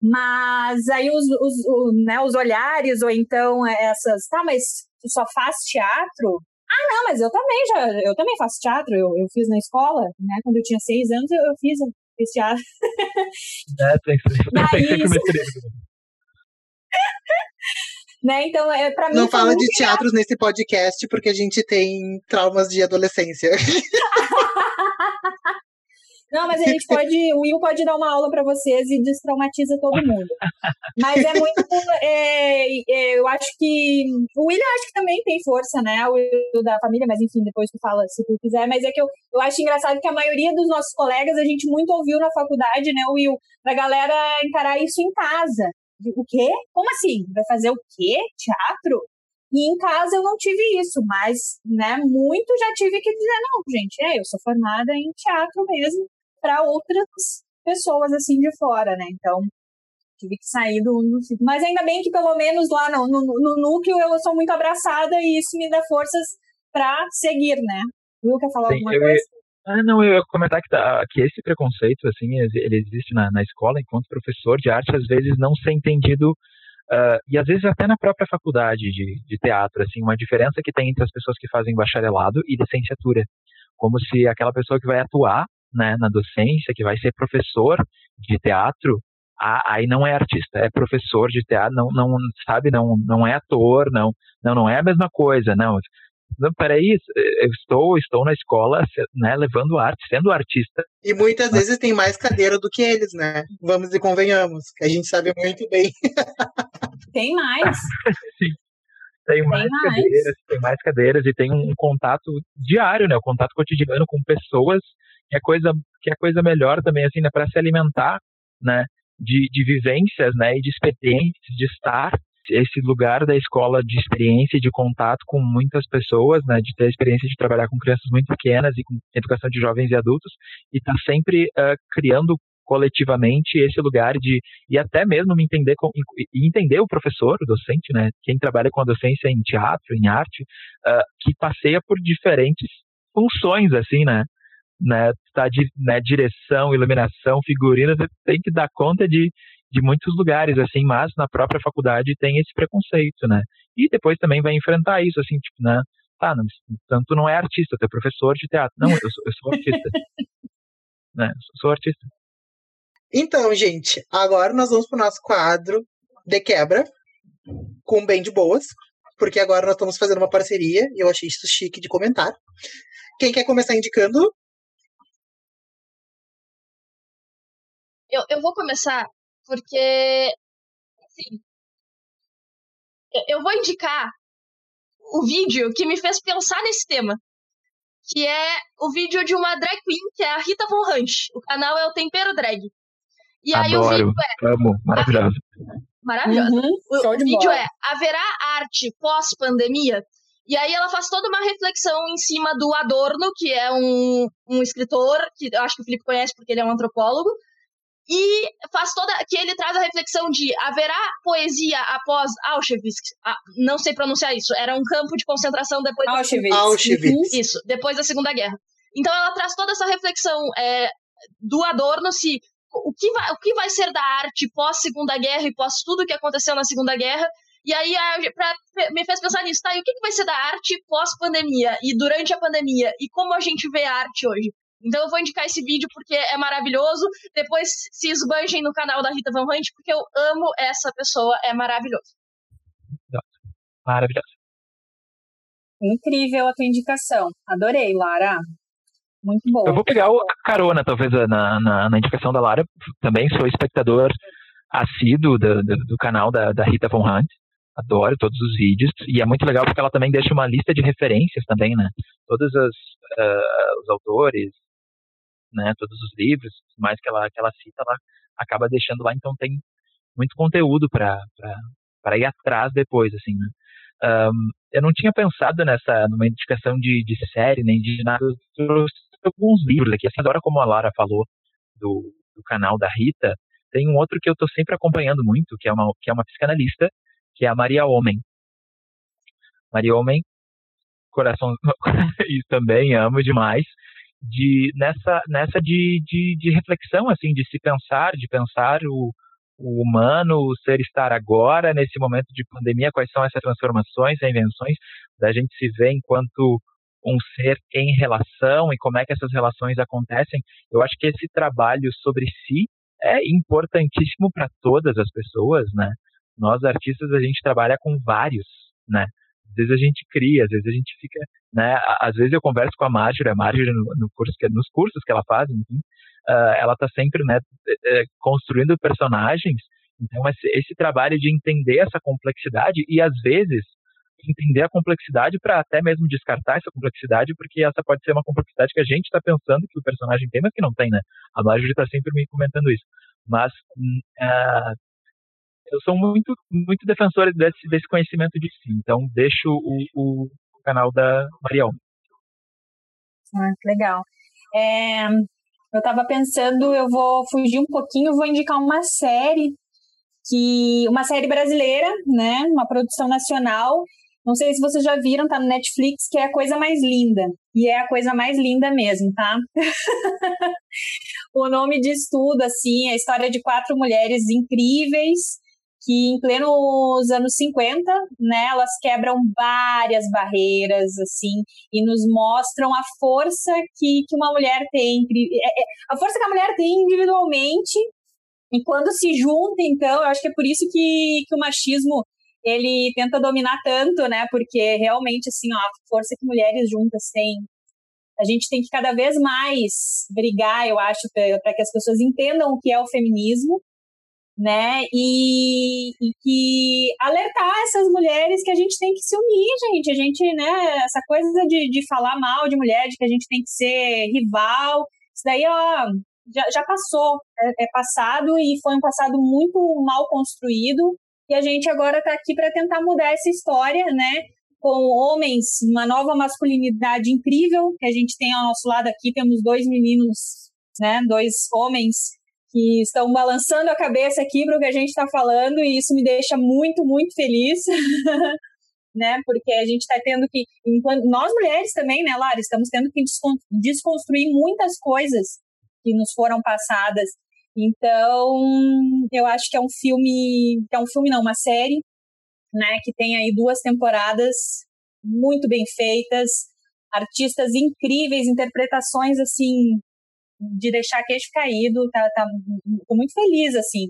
Mas aí os, os, os, né, os olhares, ou então essas. Tá, mas tu só faz teatro? Ah, não, mas eu também já. Eu também faço teatro, eu, eu fiz na escola, né? Quando eu tinha seis anos, eu, eu fiz, teatro. É, tem, tem, tem sempre me Né? Então, é, para mim. Não fala de teatros nesse podcast porque a gente tem traumas de adolescência. Não, mas a gente pode, o Will pode dar uma aula para vocês e destraumatiza todo mundo. Mas é muito, é, é, eu acho que o Will acho que também tem força, né? O Will da família, mas enfim, depois tu fala se tu quiser. Mas é que eu, eu acho engraçado que a maioria dos nossos colegas a gente muito ouviu na faculdade, né, Will, da galera encarar isso em casa. O quê? Como assim? Vai fazer o quê? Teatro? E em casa eu não tive isso, mas, né, muito já tive que dizer, não, gente, é, eu sou formada em teatro mesmo, para outras pessoas, assim, de fora, né? Então, tive que sair do... Mas ainda bem que, pelo menos, lá no, no, no núcleo eu sou muito abraçada e isso me dá forças para seguir, né? Will, quer falar Sim, alguma coisa? Ah, não, eu ia comentar que, tá, que esse preconceito, assim, ele existe na, na escola, enquanto professor de arte, às vezes não ser entendido, uh, e às vezes até na própria faculdade de, de teatro, assim, uma diferença que tem entre as pessoas que fazem bacharelado e licenciatura. Como se aquela pessoa que vai atuar né, na docência, que vai ser professor de teatro, aí não é artista, é professor de teatro, não, não sabe, não, não é ator, não, não, não é a mesma coisa, não não, peraí, eu estou, estou na escola, né, levando arte, sendo artista. E muitas Mas... vezes tem mais cadeira do que eles, né? Vamos e convenhamos, que a gente sabe muito bem. Tem mais. Sim. Tem mais, tem mais, cadeiras, tem mais cadeiras e tem um contato diário, né? O contato cotidiano com pessoas que é coisa que é coisa melhor também assim, né? Para se alimentar, né? De, de vivências, né? E de experiências, de estar esse lugar da escola de experiência e de contato com muitas pessoas, né, de ter a experiência de trabalhar com crianças muito pequenas e com educação de jovens e adultos, e tá sempre uh, criando coletivamente esse lugar de e até mesmo me entender com, entender o professor, o docente, né, quem trabalha com a docência em teatro, em arte, uh, que passeia por diferentes funções, assim, né, né, tá de né, direção, iluminação, figurino, você tem que dar conta de de muitos lugares, assim, mas na própria faculdade tem esse preconceito, né? E depois também vai enfrentar isso, assim, tipo, né? Ah, não, tanto não é artista, tu é professor de teatro. Não, eu sou, eu sou artista. né? Eu sou artista. Então, gente, agora nós vamos pro nosso quadro de quebra, com bem de boas, porque agora nós estamos fazendo uma parceria e eu achei isso chique de comentar. Quem quer começar indicando? Eu, eu vou começar porque, assim, eu vou indicar o vídeo que me fez pensar nesse tema, que é o vídeo de uma drag queen, que é a Rita Von Hunt. O canal é o Tempero Drag. E aí Adoro, o vídeo é. Amo, maravilhoso. Maravilhoso. Uhum, o, o vídeo bola. é Haverá arte pós-pandemia? E aí ela faz toda uma reflexão em cima do Adorno, que é um, um escritor, que eu acho que o Felipe conhece porque ele é um antropólogo, e faz toda que ele traz a reflexão de haverá poesia após Auschwitz, ah, não sei pronunciar isso, era um campo de concentração depois Auschwitz. Da... Auschwitz. Isso, depois da Segunda Guerra. Então ela traz toda essa reflexão é, do Adorno se o que vai, o que vai ser da arte pós Segunda Guerra e pós tudo que aconteceu na Segunda Guerra. E aí pra, me fez pensar nisso, tá? E o que, que vai ser da arte pós pandemia e durante a pandemia e como a gente vê a arte hoje? Então eu vou indicar esse vídeo porque é maravilhoso. Depois se esbanjem no canal da Rita Van Hunt, porque eu amo essa pessoa, é maravilhoso. Maravilhoso. Incrível a tua indicação. Adorei, Lara. Muito bom. Eu vou pegar a carona, talvez, na, na, na indicação da Lara. Também sou espectador assíduo do, do, do canal da, da Rita Von Hunt adoro todos os vídeos e é muito legal porque ela também deixa uma lista de referências também, né? Todos os, uh, os autores, né, todos os livros, mais que ela, que ela cita, ela acaba deixando lá, então tem muito conteúdo para ir atrás depois, assim, né. Um, eu não tinha pensado nessa, numa indicação de, de série, nem de nada, eu trouxe alguns livros aqui, assim, agora como a Lara falou do, do canal da Rita, tem um outro que eu estou sempre acompanhando muito, que é uma, que é uma psicanalista, que é a Maria Homem. Maria Homem coração e também amo demais de nessa nessa de, de, de, reflexão assim de se pensar de pensar o, o humano o ser estar agora nesse momento de pandemia quais são essas transformações invenções da gente se ver enquanto um ser em relação e como é que essas relações acontecem. Eu acho que esse trabalho sobre si é importantíssimo para todas as pessoas né? Nós artistas a gente trabalha com vários né às vezes a gente cria, às vezes a gente fica, né? Às vezes eu converso com a Marjorie, a Marjorie no, no curso, nos cursos que ela faz, enfim, uh, ela está sempre, né, construindo personagens. Então esse, esse trabalho de entender essa complexidade e às vezes entender a complexidade para até mesmo descartar essa complexidade, porque essa pode ser uma complexidade que a gente está pensando que o personagem tem, mas que não tem, né? A Marjorie está sempre me comentando isso. Mas uh, eu sou muito, muito defensor desse, desse conhecimento de si. Então, deixo o, o canal da Mariel. Ah, legal. É, eu estava pensando, eu vou fugir um pouquinho, vou indicar uma série que uma série brasileira, né, uma produção nacional. Não sei se vocês já viram, tá no Netflix, que é a coisa mais linda. E é a coisa mais linda mesmo, tá? o nome diz tudo, assim, é a história de quatro mulheres incríveis que em plenos anos 50, né, elas quebram várias barreiras, assim, e nos mostram a força que, que uma mulher tem, é, é, a força que a mulher tem individualmente, e quando se junta, então, eu acho que é por isso que, que o machismo, ele tenta dominar tanto, né, porque realmente, assim, ó, a força que mulheres juntas têm, a gente tem que cada vez mais brigar, eu acho, para que as pessoas entendam o que é o feminismo, né? E, e, que alertar essas mulheres que a gente tem que se unir, gente. A gente, né? Essa coisa de, de falar mal de mulher, de que a gente tem que ser rival, isso daí, ó, já, já passou. É, é passado e foi um passado muito mal construído. E a gente agora está aqui para tentar mudar essa história, né? Com homens, uma nova masculinidade incrível que a gente tem ao nosso lado aqui. Temos dois meninos, né? Dois homens que estão balançando a cabeça aqui para o que a gente está falando e isso me deixa muito, muito feliz. né? Porque a gente está tendo que, enquanto nós mulheres também, né, Lara, estamos tendo que desconstruir muitas coisas que nos foram passadas. Então, eu acho que é um filme, é um filme não, uma série, né, que tem aí duas temporadas muito bem feitas, artistas incríveis, interpretações assim de deixar queixo caído, tá, tá muito feliz, assim.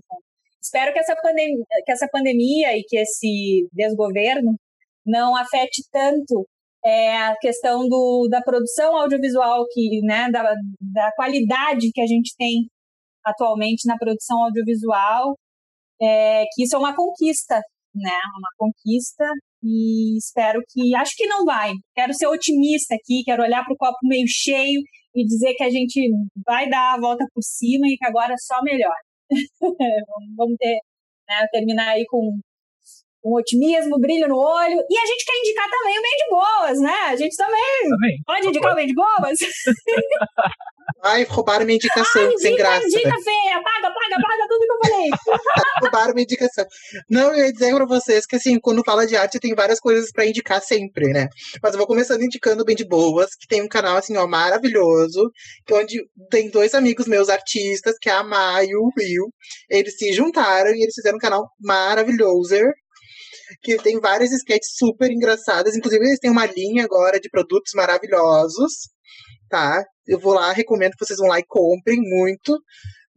Espero que essa, pandemia, que essa pandemia e que esse desgoverno não afete tanto é, a questão do, da produção audiovisual, que, né, da, da qualidade que a gente tem atualmente na produção audiovisual, é, que isso é uma conquista, né, uma conquista e espero que, acho que não vai, quero ser otimista aqui, quero olhar para o copo meio cheio e dizer que a gente vai dar a volta por cima e que agora só melhor. Vamos ter, né, terminar aí com um otimismo, brilho no olho. E a gente quer indicar também o Bem de Boas, né? A gente também, também. pode indicar o Bem de Boas? Ai, roubaram minha indicação, Ai, sem graça. Indica, né? feia, apaga, apaga, apaga tudo que eu falei. roubaram minha indicação. Não, eu ia dizer pra vocês que, assim, quando fala de arte, tem várias coisas pra indicar sempre, né? Mas eu vou começando indicando o Bem de Boas, que tem um canal, assim, ó, maravilhoso, onde tem dois amigos meus artistas, que é a Maio e o Rio. Eles se juntaram e eles fizeram um canal maravilhoso, que tem várias sketches super engraçadas. Inclusive, eles têm uma linha agora de produtos maravilhosos, tá? Eu vou lá, recomendo que vocês vão lá e comprem muito.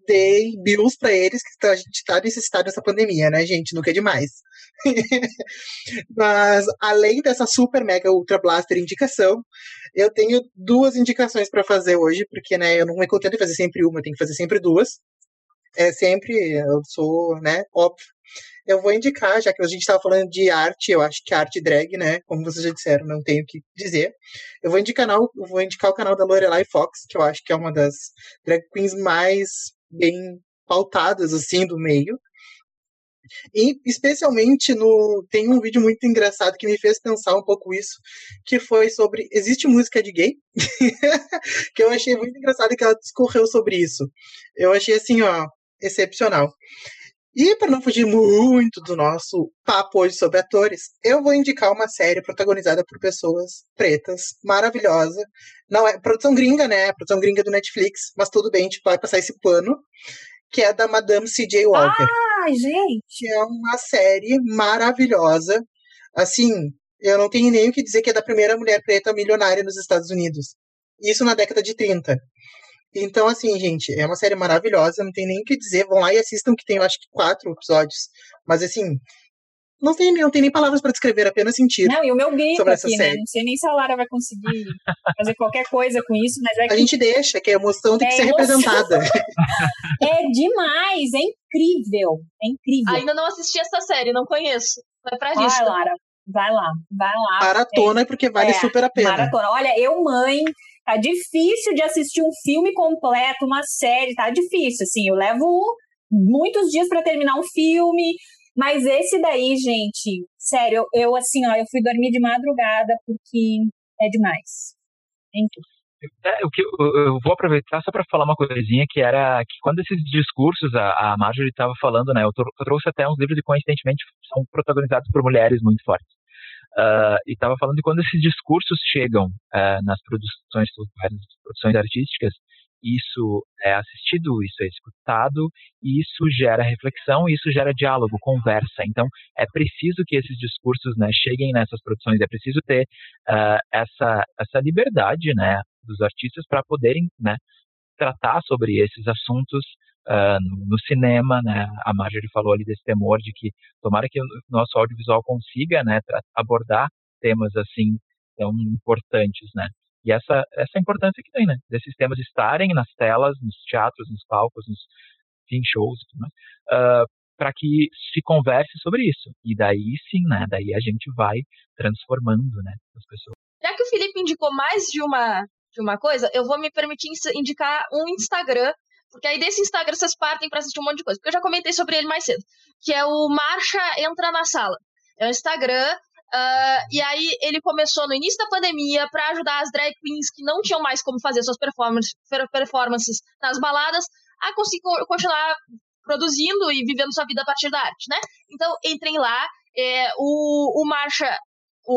Dei bills para eles, que a gente está necessitado nessa pandemia, né, gente? Nunca é demais. Mas, além dessa super mega ultra blaster indicação, eu tenho duas indicações para fazer hoje, porque, né, eu não me contento de fazer sempre uma, eu tenho que fazer sempre duas. É sempre, eu sou, né, óbvio, eu vou indicar, já que a gente estava falando de arte, eu acho que arte drag, né? Como vocês já disseram, não tenho o que dizer. Eu vou indicar, eu vou indicar o canal da Lorelai Fox, que eu acho que é uma das drag queens mais bem pautadas, assim, do meio. E especialmente no. Tem um vídeo muito engraçado que me fez pensar um pouco isso, que foi sobre. Existe música de gay? que eu achei muito engraçado que ela discorreu sobre isso. Eu achei assim, ó, excepcional. E para não fugir muito do nosso papo hoje sobre atores, eu vou indicar uma série protagonizada por pessoas pretas, maravilhosa. Não é produção gringa, né? Produção gringa do Netflix, mas tudo bem, a gente vai passar esse pano, que é da Madame C.J. Walker. Ah, gente! Que é uma série maravilhosa. Assim, eu não tenho nem o que dizer que é da primeira mulher preta milionária nos Estados Unidos. Isso na década de 30. Então, assim, gente, é uma série maravilhosa, não tem nem o que dizer. Vão lá e assistam, que tem, eu acho que, quatro episódios. Mas, assim, não tem, não tem nem palavras para descrever, apenas sentir. Não, e o meu grito sobre aqui, né? Não sei nem se a Lara vai conseguir fazer qualquer coisa com isso, mas é que... A gente deixa, que a emoção tem é que ser emoção. representada. é demais, é incrível, é incrível. Ainda não assisti essa série, não conheço. Vai pra lista. Vai, Lara, vai lá, vai lá. Maratona, é, porque vale é, super a pena. Maratona. Olha, eu, mãe, Tá difícil de assistir um filme completo, uma série, tá difícil. Assim, eu levo muitos dias para terminar um filme, mas esse daí, gente, sério, eu, eu, assim, ó, eu fui dormir de madrugada porque é demais. É, o que eu, eu vou aproveitar só para falar uma coisinha que era que quando esses discursos a, a Marjorie estava falando, né, eu, eu trouxe até uns livros e coincidentemente são protagonizados por mulheres muito fortes. Uh, e estava falando de quando esses discursos chegam uh, nas produções nas produções artísticas, isso é assistido, isso é escutado, e isso gera reflexão, isso gera diálogo, conversa. Então, é preciso que esses discursos né, cheguem nessas produções, é preciso ter uh, essa, essa liberdade né, dos artistas para poderem né, tratar sobre esses assuntos uh, no, cinema, né? A Marjorie falou ali desse temor de que tomara que o nosso audiovisual consiga, né, abordar temas assim tão importantes, né? E essa essa importância que tem, né? Desses temas estarem nas telas, nos teatros, nos palcos, nos enfim, shows mais, uh, para que se converse sobre isso. E daí sim, né? Daí a gente vai transformando, né, as pessoas. Já que o Felipe indicou mais de uma de uma coisa, eu vou me permitir indicar um Instagram porque aí desse Instagram vocês partem para assistir um monte de coisa. Porque eu já comentei sobre ele mais cedo. Que é o Marcha Entra na Sala. É um Instagram. Uh, e aí ele começou no início da pandemia para ajudar as drag queens que não tinham mais como fazer suas performances, performances nas baladas a conseguir continuar produzindo e vivendo sua vida a partir da arte, né? Então entrem lá. É, o, o Marcha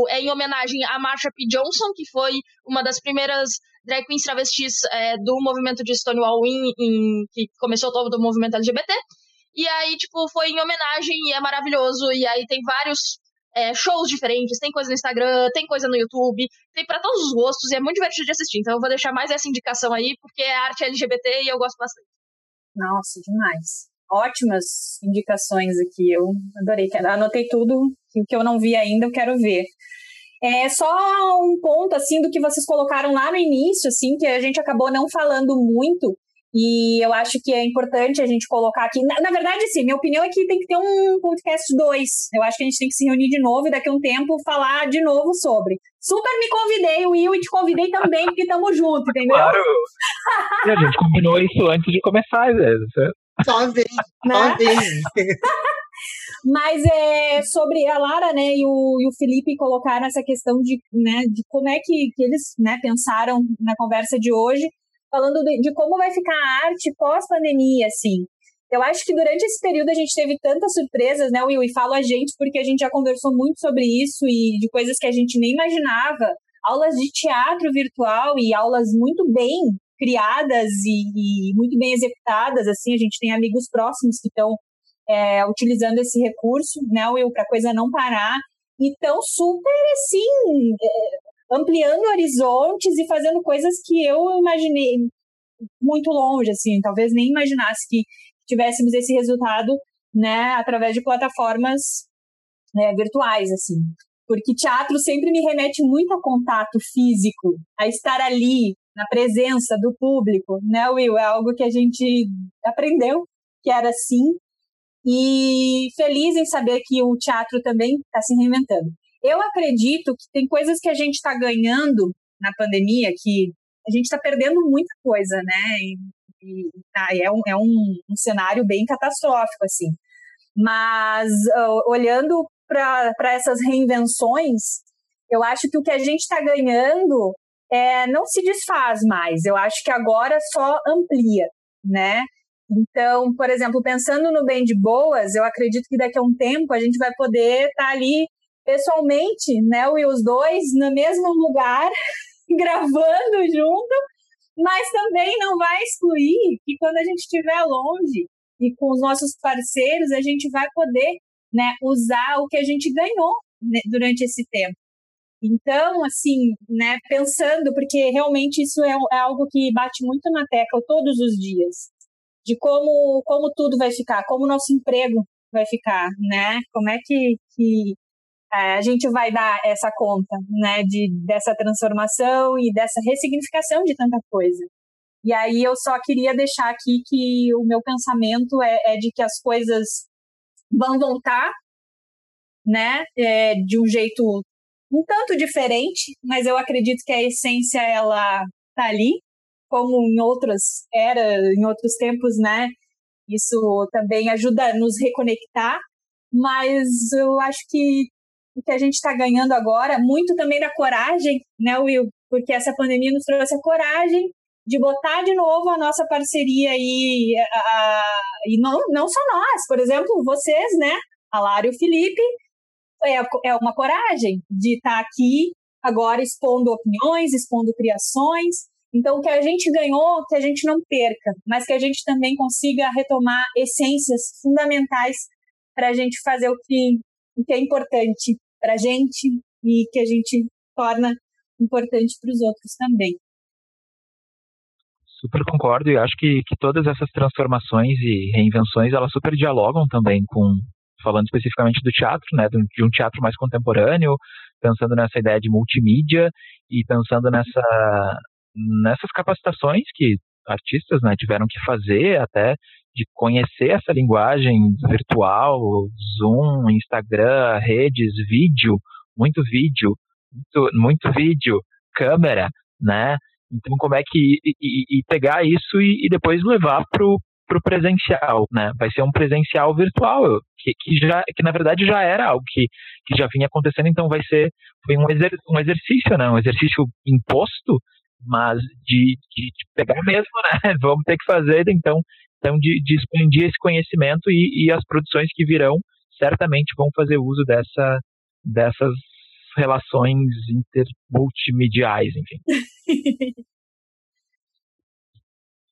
é em homenagem a Marsha P. Johnson, que foi uma das primeiras drag queens travestis é, do movimento de Stonewall Inn, em, que começou todo o movimento LGBT. E aí, tipo, foi em homenagem e é maravilhoso. E aí tem vários é, shows diferentes, tem coisa no Instagram, tem coisa no YouTube, tem para todos os gostos e é muito divertido de assistir. Então eu vou deixar mais essa indicação aí, porque é arte LGBT e eu gosto bastante. Nossa, demais. Ótimas indicações aqui, eu adorei. Anotei tudo, o que eu não vi ainda eu quero ver. É só um ponto assim do que vocês colocaram lá no início, assim, que a gente acabou não falando muito. E eu acho que é importante a gente colocar aqui. Na, na verdade, sim, minha opinião é que tem que ter um podcast 2. Eu acho que a gente tem que se reunir de novo e daqui a um tempo falar de novo sobre. Super me convidei, Will, e te convidei também, porque estamos juntos, entendeu? Claro! e a gente combinou isso antes de começar, vezes. Só vem, só né? vem. Mas é sobre a Lara, né, e o, e o Felipe colocaram essa questão de, né, de como é que, que eles, né, pensaram na conversa de hoje, falando de, de como vai ficar a arte pós-pandemia, assim. Eu acho que durante esse período a gente teve tantas surpresas, né, Will? E falo a gente porque a gente já conversou muito sobre isso e de coisas que a gente nem imaginava. Aulas de teatro virtual e aulas muito bem criadas e, e muito bem executadas, assim. A gente tem amigos próximos que estão é, utilizando esse recurso, né, Will, para a coisa não parar, e tão super, assim, é, ampliando horizontes e fazendo coisas que eu imaginei muito longe, assim, talvez nem imaginasse que tivéssemos esse resultado, né, através de plataformas né, virtuais, assim. Porque teatro sempre me remete muito a contato físico, a estar ali, na presença do público, né, Will? É algo que a gente aprendeu que era assim e feliz em saber que o teatro também está se reinventando. Eu acredito que tem coisas que a gente está ganhando na pandemia que a gente está perdendo muita coisa, né? E, e tá, é, um, é um, um, cenário bem catastrófico, assim. Mas uh, olhando para essas reinvenções, eu acho que o que a gente está ganhando é, não se desfaz mais. Eu acho que agora só amplia, né? Então, por exemplo, pensando no bem de boas, eu acredito que daqui a um tempo a gente vai poder estar tá ali pessoalmente, né, e os dois no mesmo lugar, gravando junto, mas também não vai excluir que quando a gente estiver longe e com os nossos parceiros, a gente vai poder né, usar o que a gente ganhou né, durante esse tempo. Então, assim, né, pensando, porque realmente isso é, é, algo que bate muito na tecla todos os dias, de como, como tudo vai ficar, como o nosso emprego vai ficar, né? Como é que, que é, a gente vai dar essa conta, né, de, dessa transformação e dessa ressignificação de tanta coisa. E aí eu só queria deixar aqui que o meu pensamento é, é de que as coisas vão voltar, né, é, de um jeito um tanto diferente, mas eu acredito que a essência ela tá ali, como em outras eras, em outros tempos, né? Isso também ajuda a nos reconectar, mas eu acho que o que a gente está ganhando agora, muito também da coragem, né, Will? Porque essa pandemia nos trouxe a coragem de botar de novo a nossa parceria aí, a, a, e não, não só nós, por exemplo, vocês, né, a Lara e o Felipe, é, é uma coragem de estar tá aqui agora expondo opiniões, expondo criações. Então, que a gente ganhou, que a gente não perca, mas que a gente também consiga retomar essências fundamentais para a gente fazer o que, o que é importante para a gente e que a gente torna importante para os outros também. Super concordo e acho que, que todas essas transformações e reinvenções elas super dialogam também com falando especificamente do teatro, né, de um teatro mais contemporâneo, pensando nessa ideia de multimídia e pensando nessa nessas capacitações que artistas né, tiveram que fazer até de conhecer essa linguagem virtual, Zoom, Instagram, redes, vídeo, muito vídeo, muito, muito vídeo, câmera, né? Então, como é que. E, e pegar isso e, e depois levar pro, pro presencial, né? Vai ser um presencial virtual, que, que, já, que na verdade já era algo que, que já vinha acontecendo, então vai ser foi um, exer, um exercício, né? Um exercício imposto, mas de, de, de, pegar mesmo, né? Vamos ter que fazer, então, então de, de expandir esse conhecimento e, e as produções que virão certamente vão fazer uso dessa, dessas relações intermultimediais, enfim.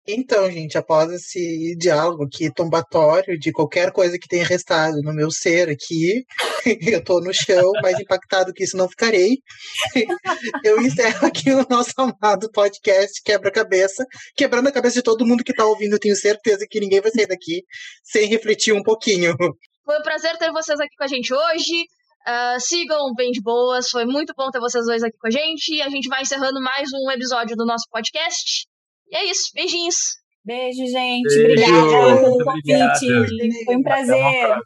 Então, gente, após esse diálogo aqui tombatório de qualquer coisa que tenha restado no meu ser aqui, eu tô no chão, mais impactado que isso não ficarei. Eu encerro aqui o nosso amado podcast Quebra-Cabeça, quebrando a cabeça de todo mundo que tá ouvindo, eu tenho certeza que ninguém vai sair daqui sem refletir um pouquinho. Foi um prazer ter vocês aqui com a gente hoje. Uh, sigam Bem de Boas, foi muito bom ter vocês dois aqui com a gente. E a gente vai encerrando mais um episódio do nosso podcast. E é isso. Beijinhos. Beijo, gente. Beijo. Obrigada pelo convite. Foi um prazer.